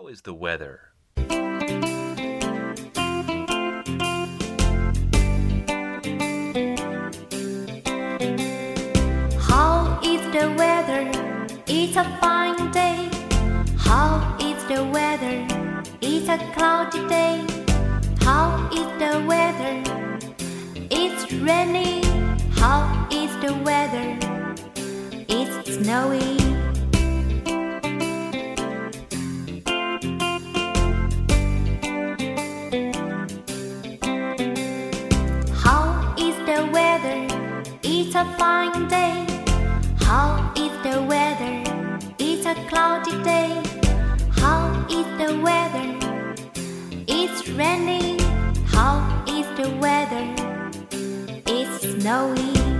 How is the weather? How is the weather? It's a fine day. How is the weather? It's a cloudy day. How is the weather? It's raining. How is the weather? It's snowy. It's a fine day. How is the weather? It's a cloudy day. How is the weather? It's raining. How is the weather? It's snowy.